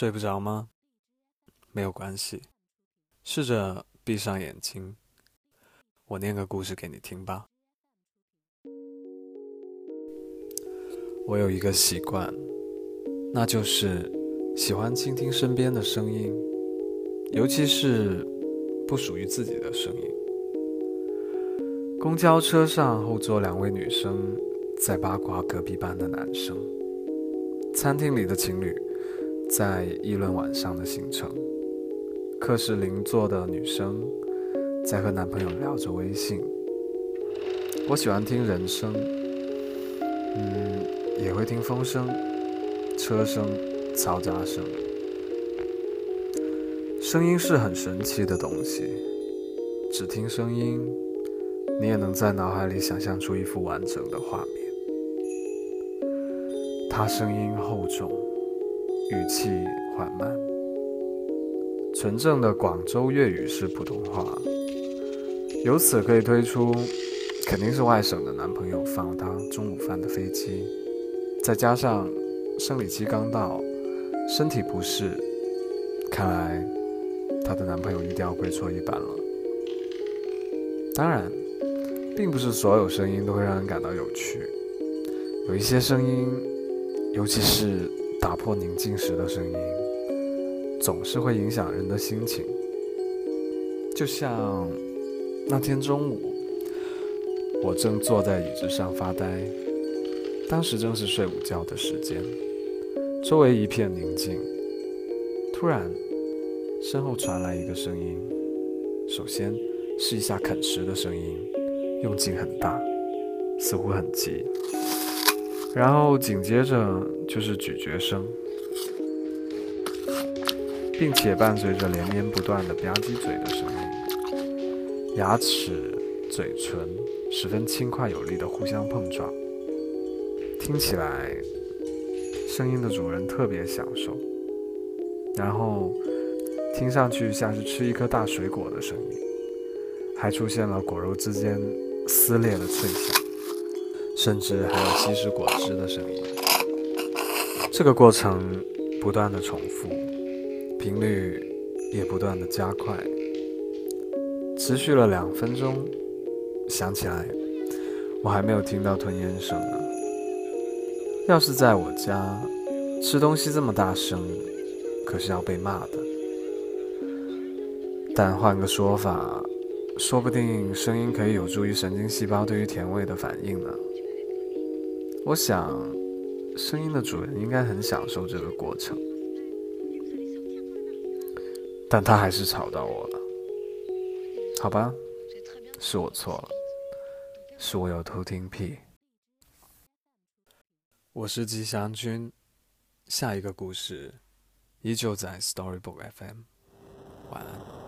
睡不着吗？没有关系，试着闭上眼睛，我念个故事给你听吧。我有一个习惯，那就是喜欢倾听身边的声音，尤其是不属于自己的声音。公交车上后座两位女生在八卦隔壁班的男生，餐厅里的情侣。在议论晚上的行程，课室邻座的女生在和男朋友聊着微信。我喜欢听人声，嗯，也会听风声、车声、嘈杂声。声音是很神奇的东西，只听声音，你也能在脑海里想象出一幅完整的画面。它声音厚重。语气缓慢，纯正的广州粤语式普通话，由此可以推出，肯定是外省的男朋友放了她中午饭的飞机，再加上生理期刚到，身体不适，看来她的男朋友一定要跪错一板了。当然，并不是所有声音都会让人感到有趣，有一些声音，尤其是。打破宁静时的声音，总是会影响人的心情。就像那天中午，我正坐在椅子上发呆，当时正是睡午觉的时间，周围一片宁静。突然，身后传来一个声音，首先是一下啃食的声音，用劲很大，似乎很急。然后紧接着就是咀嚼声，并且伴随着连绵不断的吧唧嘴的声音，牙齿、嘴唇十分轻快有力的互相碰撞，听起来声音的主人特别享受。然后听上去像是吃一颗大水果的声音，还出现了果肉之间撕裂的脆响。甚至还有吸食果汁的声音。这个过程不断的重复，频率也不断的加快，持续了两分钟。想起来，我还没有听到吞咽声呢。要是在我家吃东西这么大声，可是要被骂的。但换个说法，说不定声音可以有助于神经细胞对于甜味的反应呢。我想，声音的主人应该很享受这个过程，但他还是吵到我了。好吧，是我错了，是我有偷听癖。我是吉祥君，下一个故事依旧在 Storybook FM。晚安。